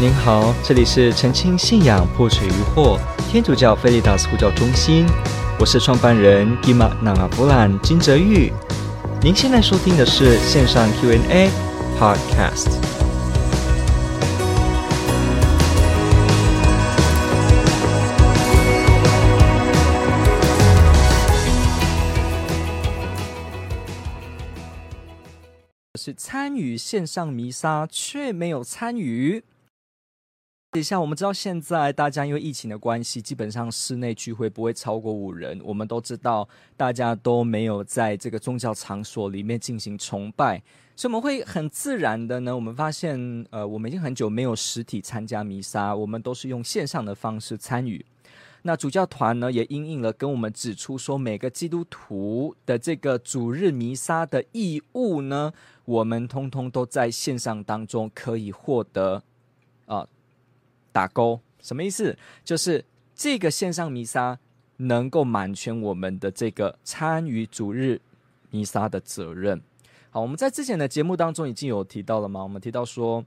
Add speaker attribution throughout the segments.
Speaker 1: 您好，这里是澄清信仰破除疑惑天主教菲利达斯呼叫中心，我是创办人吉玛纳阿布兰金泽玉。您现在收听的是线上 Q&A Podcast。是参与线上弥撒却没有参与。一下，我们知道现在大家因为疫情的关系，基本上室内聚会不会超过五人。我们都知道，大家都没有在这个宗教场所里面进行崇拜，所以我们会很自然的呢，我们发现，呃，我们已经很久没有实体参加弥撒，我们都是用线上的方式参与。那主教团呢，也因应了跟我们指出说，每个基督徒的这个主日弥撒的义务呢，我们通通都在线上当中可以获得，啊、打勾什么意思？就是这个线上弥撒能够满全我们的这个参与主日弥撒的责任。好，我们在之前的节目当中已经有提到了吗？我们提到说，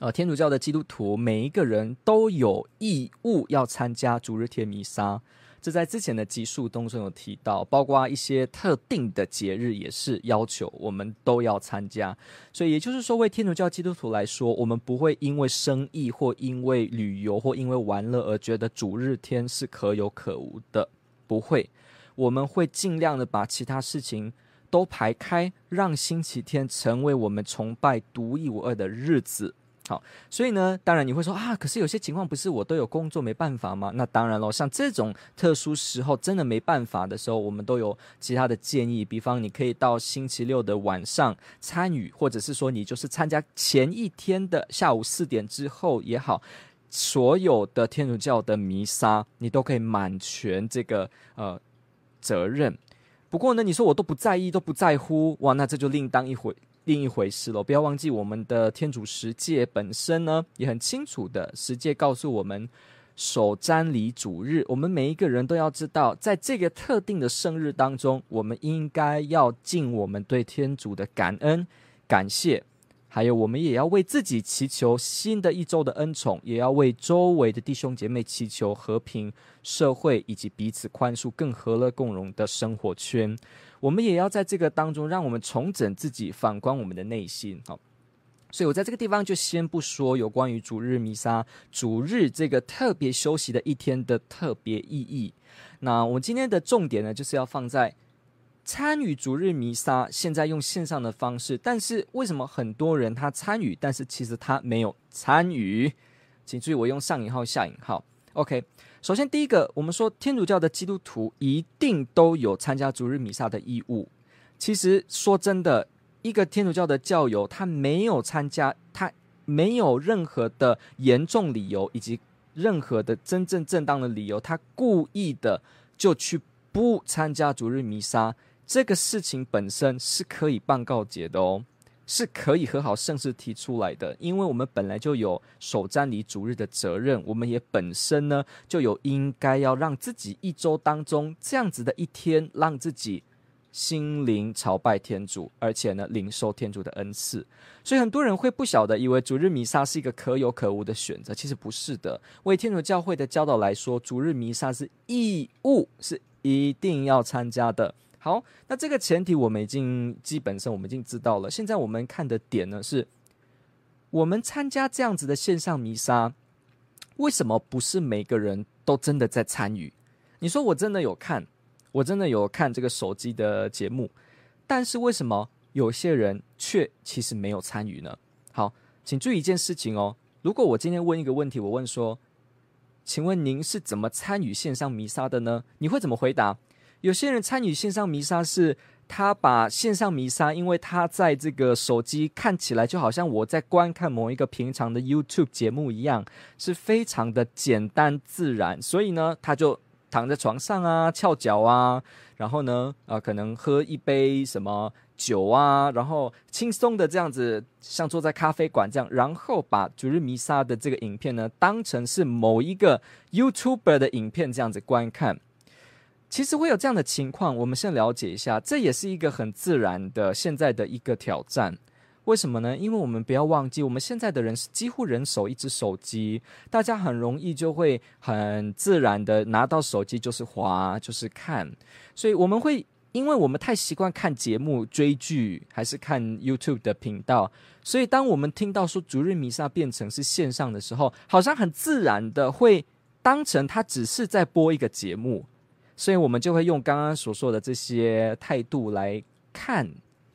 Speaker 1: 呃，天主教的基督徒每一个人都有义务要参加主日天弥撒。这在之前的集数当中有提到，包括一些特定的节日也是要求我们都要参加。所以也就是说，为天主教基督徒来说，我们不会因为生意或因为旅游或因为玩乐而觉得主日天是可有可无的，不会。我们会尽量的把其他事情都排开，让星期天成为我们崇拜独一无二的日子。好，所以呢，当然你会说啊，可是有些情况不是我都有工作没办法吗？那当然喽，像这种特殊时候真的没办法的时候，我们都有其他的建议，比方你可以到星期六的晚上参与，或者是说你就是参加前一天的下午四点之后也好，所有的天主教的弥撒你都可以满全这个呃责任。不过呢，你说我都不在意，都不在乎，哇，那这就另当一回。另一回事了，不要忘记我们的天主十诫本身呢，也很清楚的，十诫告诉我们守瞻礼主日，我们每一个人都要知道，在这个特定的圣日当中，我们应该要尽我们对天主的感恩、感谢。还有，我们也要为自己祈求新的一周的恩宠，也要为周围的弟兄姐妹祈求和平、社会以及彼此宽恕、更和乐共荣的生活圈。我们也要在这个当中，让我们重整自己，反观我们的内心。好，所以我在这个地方就先不说有关于主日弥撒、主日这个特别休息的一天的特别意义。那我今天的重点呢，就是要放在。参与主日弥撒，现在用线上的方式，但是为什么很多人他参与，但是其实他没有参与？请注意，我用上引号、下引号。OK，首先第一个，我们说天主教的基督徒一定都有参加主日弥撒的义务。其实说真的，一个天主教的教友他没有参加，他没有任何的严重理由，以及任何的真正正当的理由，他故意的就去不参加主日弥撒。这个事情本身是可以办告解的哦，是可以和好圣事提出来的，因为我们本来就有守瞻礼主日的责任，我们也本身呢就有应该要让自己一周当中这样子的一天，让自己心灵朝拜天主，而且呢领受天主的恩赐。所以很多人会不晓得，以为主日弥撒是一个可有可无的选择，其实不是的。为天主教会的教导来说，主日弥撒是义务，是一定要参加的。好，那这个前提我们已经基本上我们已经知道了。现在我们看的点呢是，我们参加这样子的线上弥撒，为什么不是每个人都真的在参与？你说我真的有看，我真的有看这个手机的节目，但是为什么有些人却其实没有参与呢？好，请注意一件事情哦。如果我今天问一个问题，我问说，请问您是怎么参与线上弥撒的呢？你会怎么回答？有些人参与线上弥撒，是他把线上弥撒，因为他在这个手机看起来就好像我在观看某一个平常的 YouTube 节目一样，是非常的简单自然，所以呢，他就躺在床上啊，翘脚啊，然后呢，呃，可能喝一杯什么酒啊，然后轻松的这样子，像坐在咖啡馆这样，然后把主日弥撒的这个影片呢，当成是某一个 YouTuber 的影片这样子观看。其实会有这样的情况，我们先了解一下，这也是一个很自然的现在的一个挑战。为什么呢？因为我们不要忘记，我们现在的人是几乎人手一只手机，大家很容易就会很自然的拿到手机就是滑，就是看，所以我们会因为我们太习惯看节目、追剧，还是看 YouTube 的频道，所以当我们听到说主日弥撒变成是线上的时候，好像很自然的会当成它只是在播一个节目，所以我们就会用刚刚所说的这些态度来看。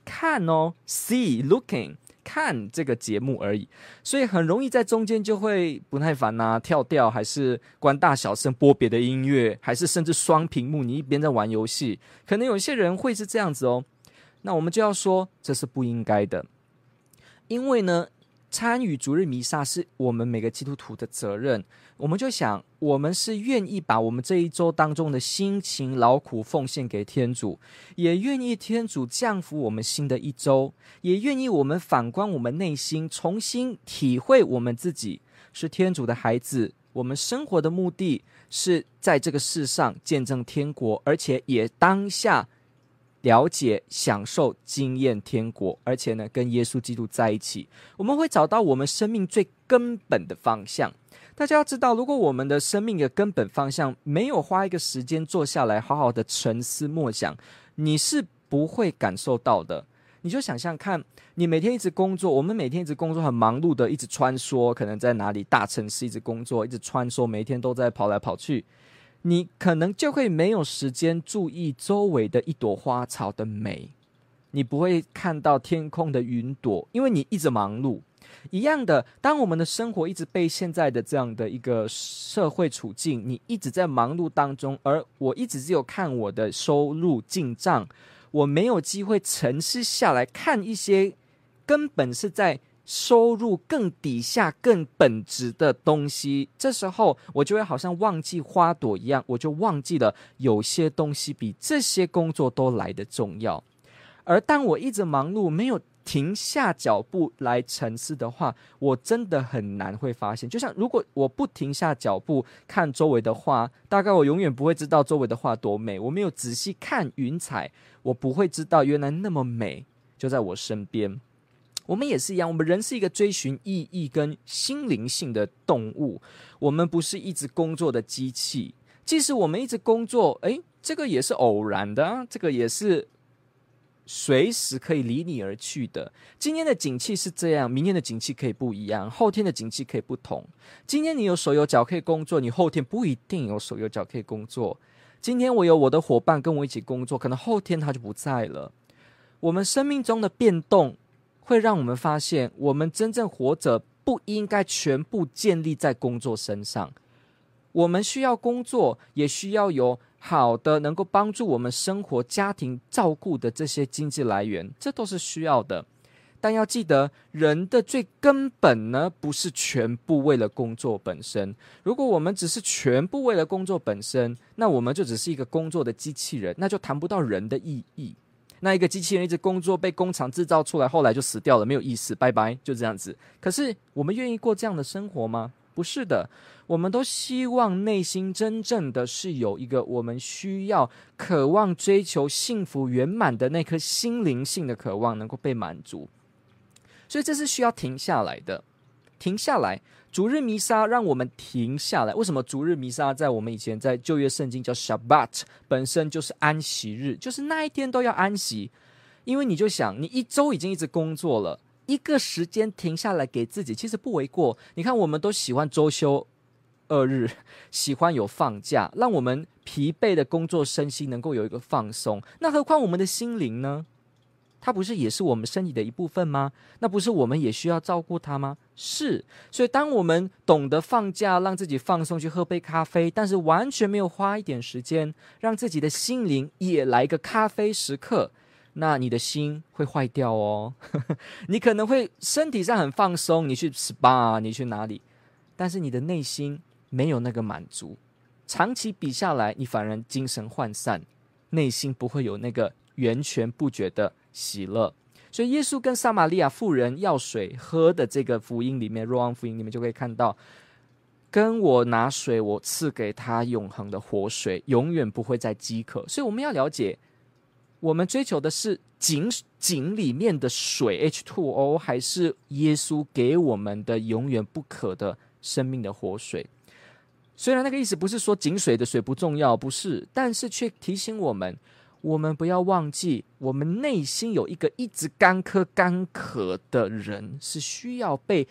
Speaker 1: 看哦，see looking 看这个节目而已，所以很容易在中间就会不耐烦呐、啊，跳掉，还是关大小声播别的音乐，还是甚至双屏幕，你一边在玩游戏，可能有些人会是这样子哦。那我们就要说这是不应该的，因为呢。参与逐日弥撒是我们每个基督徒的责任。我们就想，我们是愿意把我们这一周当中的辛勤劳苦奉献给天主，也愿意天主降福我们新的一周，也愿意我们反观我们内心，重新体会我们自己是天主的孩子。我们生活的目的是在这个世上见证天国，而且也当下。了解、享受、经验天国，而且呢，跟耶稣基督在一起，我们会找到我们生命最根本的方向。大家要知道，如果我们的生命的根本方向没有花一个时间坐下来，好好的沉思默想，你是不会感受到的。你就想象看，你每天一直工作，我们每天一直工作，很忙碌的，一直穿梭，可能在哪里大城市一直工作，一直穿梭，每天都在跑来跑去。你可能就会没有时间注意周围的一朵花草的美，你不会看到天空的云朵，因为你一直忙碌。一样的，当我们的生活一直被现在的这样的一个社会处境，你一直在忙碌当中，而我一直只有看我的收入进账，我没有机会沉思下来看一些根本是在。收入更底下更本质的东西，这时候我就会好像忘记花朵一样，我就忘记了有些东西比这些工作都来得重要。而当我一直忙碌，没有停下脚步来沉思的话，我真的很难会发现。就像如果我不停下脚步看周围的花，大概我永远不会知道周围的花多美。我没有仔细看云彩，我不会知道原来那么美就在我身边。我们也是一样，我们人是一个追寻意义跟心灵性的动物，我们不是一直工作的机器。即使我们一直工作，诶，这个也是偶然的啊，这个也是随时可以离你而去的。今天的景气是这样，明天的景气可以不一样，后天的景气可以不同。今天你有手有脚可以工作，你后天不一定有手有脚可以工作。今天我有我的伙伴跟我一起工作，可能后天他就不在了。我们生命中的变动。会让我们发现，我们真正活着不应该全部建立在工作身上。我们需要工作，也需要有好的能够帮助我们生活、家庭照顾的这些经济来源，这都是需要的。但要记得，人的最根本呢，不是全部为了工作本身。如果我们只是全部为了工作本身，那我们就只是一个工作的机器人，那就谈不到人的意义。那一个机器人一直工作，被工厂制造出来，后来就死掉了，没有意思，拜拜，就这样子。可是我们愿意过这样的生活吗？不是的，我们都希望内心真正的是有一个我们需要、渴望、追求幸福圆满的那颗心灵性的渴望能够被满足，所以这是需要停下来的，停下来。主日弥撒让我们停下来。为什么主日弥撒在我们以前在旧约圣经叫 Shabbat，本身就是安息日，就是那一天都要安息。因为你就想，你一周已经一直工作了，一个时间停下来给自己，其实不为过。你看，我们都喜欢周休二日，喜欢有放假，让我们疲惫的工作身心能够有一个放松。那何况我们的心灵呢？它不是也是我们身体的一部分吗？那不是我们也需要照顾它吗？是，所以当我们懂得放假，让自己放松，去喝杯咖啡，但是完全没有花一点时间，让自己的心灵也来个咖啡时刻，那你的心会坏掉哦。你可能会身体上很放松，你去 SPA，你去哪里，但是你的内心没有那个满足，长期比下来，你反而精神涣散，内心不会有那个源泉不绝的。喜乐，所以耶稣跟撒玛利亚妇人要水喝的这个福音里面，若望福音里面就可以看到，跟我拿水，我赐给他永恒的活水，永远不会再饥渴。所以我们要了解，我们追求的是井井里面的水 H2O，还是耶稣给我们的永远不渴的生命的活水？虽然那个意思不是说井水的水不重要，不是，但是却提醒我们，我们不要忘记，我们内心有一个一直干渴干渴的人，是需要被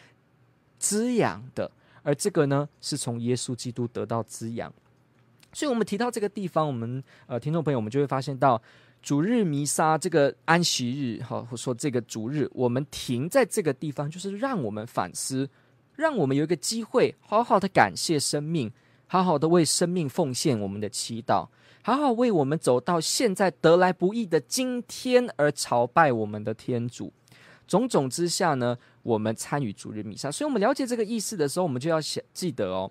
Speaker 1: 滋养的，而这个呢，是从耶稣基督得到滋养。所以，我们提到这个地方，我们呃，听众朋友，我们就会发现到。主日弥撒这个安息日，哈，或者说这个主日，我们停在这个地方，就是让我们反思，让我们有一个机会，好好的感谢生命，好好的为生命奉献我们的祈祷，好好为我们走到现在得来不易的今天而朝拜我们的天主。种种之下呢，我们参与主日弥撒，所以我们了解这个意思的时候，我们就要想记得哦。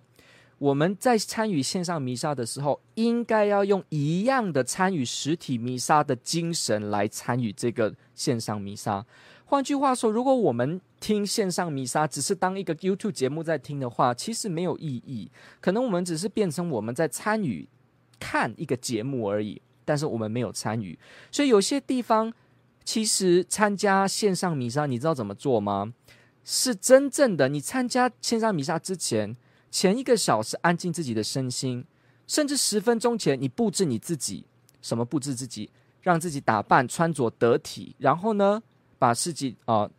Speaker 1: 我们在参与线上弥撒的时候，应该要用一样的参与实体弥撒的精神来参与这个线上弥撒。换句话说，如果我们听线上弥撒只是当一个 YouTube 节目在听的话，其实没有意义。可能我们只是变成我们在参与看一个节目而已，但是我们没有参与。所以有些地方，其实参加线上弥撒，你知道怎么做吗？是真正的，你参加线上弥撒之前。前一个小时安静自己的身心，甚至十分钟前你布置你自己，什么布置自己，让自己打扮穿着得体，然后呢，把自己啊、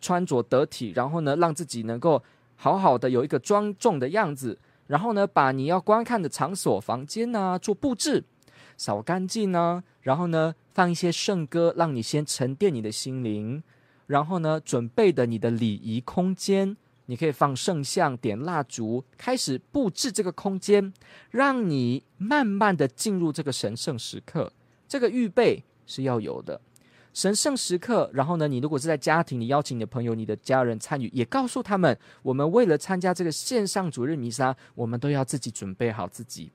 Speaker 1: 穿着得体，然后呢，让自己能够好好的有一个庄重的样子，然后呢，把你要观看的场所、房间啊做布置，扫干净呢，然后呢，放一些圣歌，让你先沉淀你的心灵，然后呢，准备的你的礼仪空间。你可以放圣像、点蜡烛，开始布置这个空间，让你慢慢的进入这个神圣时刻。这个预备是要有的，神圣时刻。然后呢，你如果是在家庭，你邀请你的朋友、你的家人参与，也告诉他们，我们为了参加这个线上主日弥撒，我们都要自己准备好自己。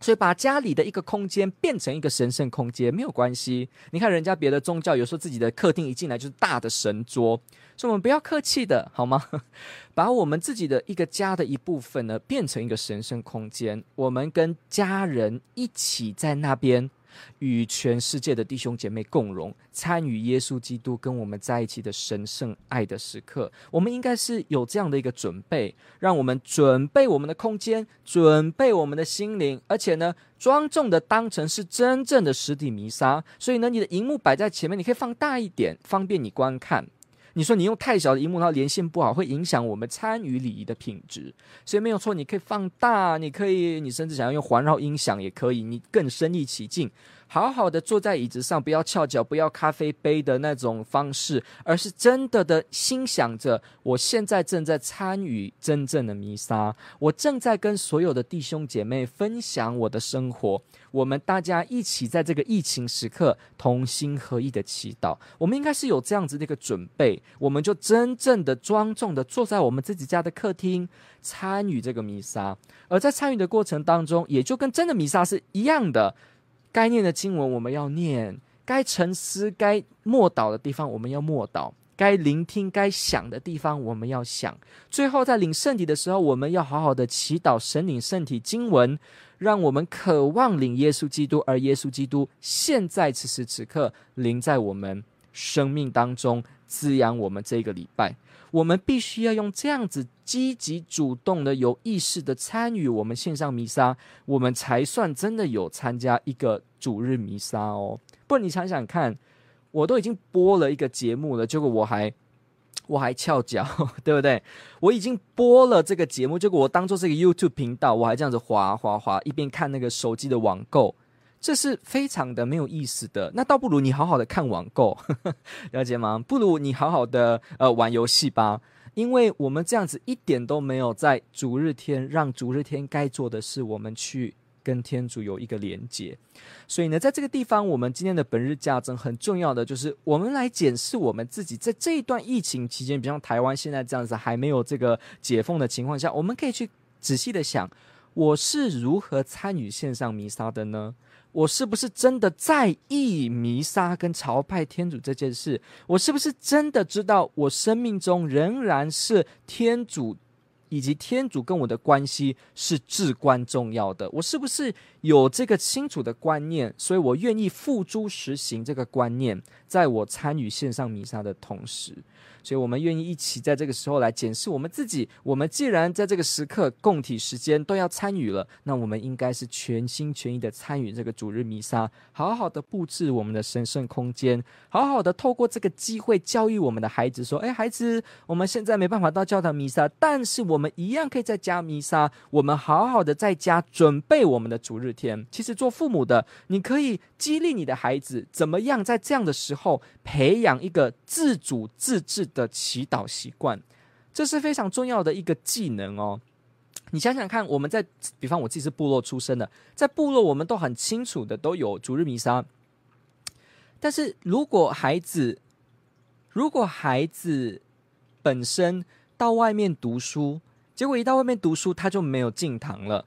Speaker 1: 所以，把家里的一个空间变成一个神圣空间没有关系。你看，人家别的宗教有时候自己的客厅一进来就是大的神桌，所以我们不要客气的好吗？把我们自己的一个家的一部分呢，变成一个神圣空间，我们跟家人一起在那边。与全世界的弟兄姐妹共荣，参与耶稣基督跟我们在一起的神圣爱的时刻，我们应该是有这样的一个准备，让我们准备我们的空间，准备我们的心灵，而且呢，庄重的当成是真正的实体弥撒。所以呢，你的荧幕摆在前面，你可以放大一点，方便你观看。你说你用太小的荧幕，它连线不好，会影响我们参与礼仪的品质。所以没有错，你可以放大，你可以，你甚至想要用环绕音响也可以，你更身临其境。好好的坐在椅子上，不要翘脚，不要咖啡杯的那种方式，而是真的的心想着，我现在正在参与真正的弥撒，我正在跟所有的弟兄姐妹分享我的生活，我们大家一起在这个疫情时刻同心合意的祈祷。我们应该是有这样子的一个准备，我们就真正的庄重的坐在我们自己家的客厅参与这个弥撒，而在参与的过程当中，也就跟真的弥撒是一样的。该念的经文我们要念，该沉思、该默祷的地方我们要默祷，该聆听、该想的地方我们要想。最后在领圣体的时候，我们要好好的祈祷神领圣体经文，让我们渴望领耶稣基督，而耶稣基督现在此时此刻临在我们生命当中，滋养我们这个礼拜。我们必须要用这样子积极主动的、有意识的参与我们线上弥撒，我们才算真的有参加一个主日弥撒哦。不然你想想看，我都已经播了一个节目了，结果我还 我还翘脚，对不对？我已经播了这个节目，结果我当做是一个 YouTube 频道，我还这样子滑滑滑，一边看那个手机的网购。这是非常的没有意思的，那倒不如你好好的看网购，呵呵，了解吗？不如你好好的呃玩游戏吧，因为我们这样子一点都没有在主日天让主日天该做的事，我们去跟天主有一个连接。所以呢，在这个地方，我们今天的本日价值很重要的就是，我们来检视我们自己在这一段疫情期间，比方台湾现在这样子还没有这个解封的情况下，我们可以去仔细的想，我是如何参与线上弥撒的呢？我是不是真的在意弥撒跟朝拜天主这件事？我是不是真的知道我生命中仍然是天主，以及天主跟我的关系是至关重要的？我是不是有这个清楚的观念，所以我愿意付诸实行这个观念，在我参与线上弥撒的同时。所以，我们愿意一起在这个时候来检视我们自己。我们既然在这个时刻共体时间都要参与了，那我们应该是全心全意的参与这个主日弥撒，好好的布置我们的神圣空间，好好的透过这个机会教育我们的孩子说：“哎，孩子，我们现在没办法到教堂弥撒，但是我们一样可以在家弥撒。我们好好的在家准备我们的主日天。其实做父母的，你可以激励你的孩子，怎么样在这样的时候培养一个自主自治的祈祷习惯，这是非常重要的一个技能哦。你想想看，我们在比方我自己是部落出身的，在部落我们都很清楚的都有逐日弥撒。但是如果孩子，如果孩子本身到外面读书，结果一到外面读书他就没有进堂了，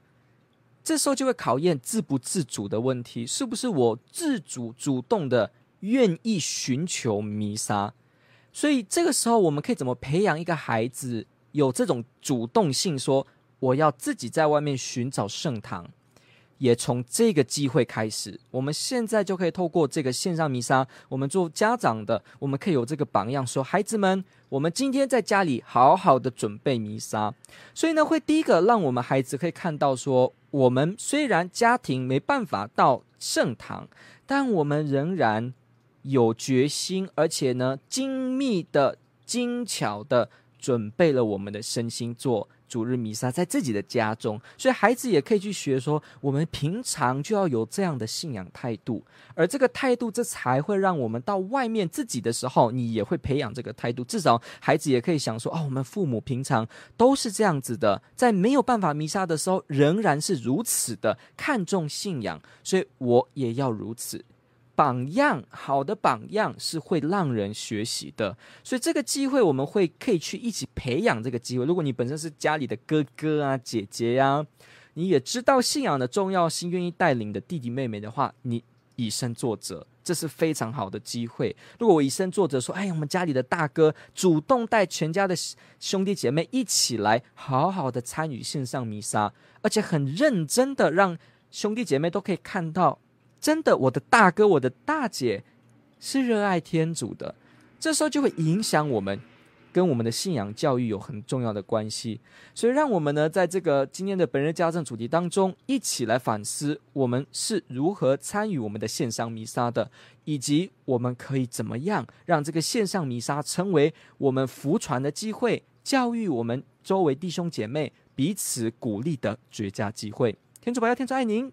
Speaker 1: 这时候就会考验自不自主的问题，是不是我自主主动的愿意寻求弥撒？所以这个时候，我们可以怎么培养一个孩子有这种主动性，说我要自己在外面寻找圣堂，也从这个机会开始。我们现在就可以透过这个线上弥撒，我们做家长的，我们可以有这个榜样，说孩子们，我们今天在家里好好的准备弥撒。所以呢，会第一个让我们孩子可以看到说，我们虽然家庭没办法到圣堂，但我们仍然。有决心，而且呢，精密的、精巧的准备了我们的身心做主日弥撒，在自己的家中，所以孩子也可以去学说，我们平常就要有这样的信仰态度，而这个态度，这才会让我们到外面自己的时候，你也会培养这个态度。至少孩子也可以想说，哦，我们父母平常都是这样子的，在没有办法弥撒的时候，仍然是如此的看重信仰，所以我也要如此。榜样，好的榜样是会让人学习的，所以这个机会我们会可以去一起培养这个机会。如果你本身是家里的哥哥啊、姐姐呀、你也知道信仰的重要性，愿意带领的弟弟妹妹的话，你以身作则，这是非常好的机会。如果我以身作则说，哎，我们家里的大哥主动带全家的兄弟姐妹一起来，好好的参与线上弥撒，而且很认真的让兄弟姐妹都可以看到。真的，我的大哥、我的大姐是热爱天主的，这时候就会影响我们，跟我们的信仰教育有很重要的关系。所以，让我们呢，在这个今天的本日家政主题当中，一起来反思我们是如何参与我们的线上弥撒的，以及我们可以怎么样让这个线上弥撒成为我们福传的机会，教育我们周围弟兄姐妹彼此鼓励的绝佳机会。天主保佑，天主爱您。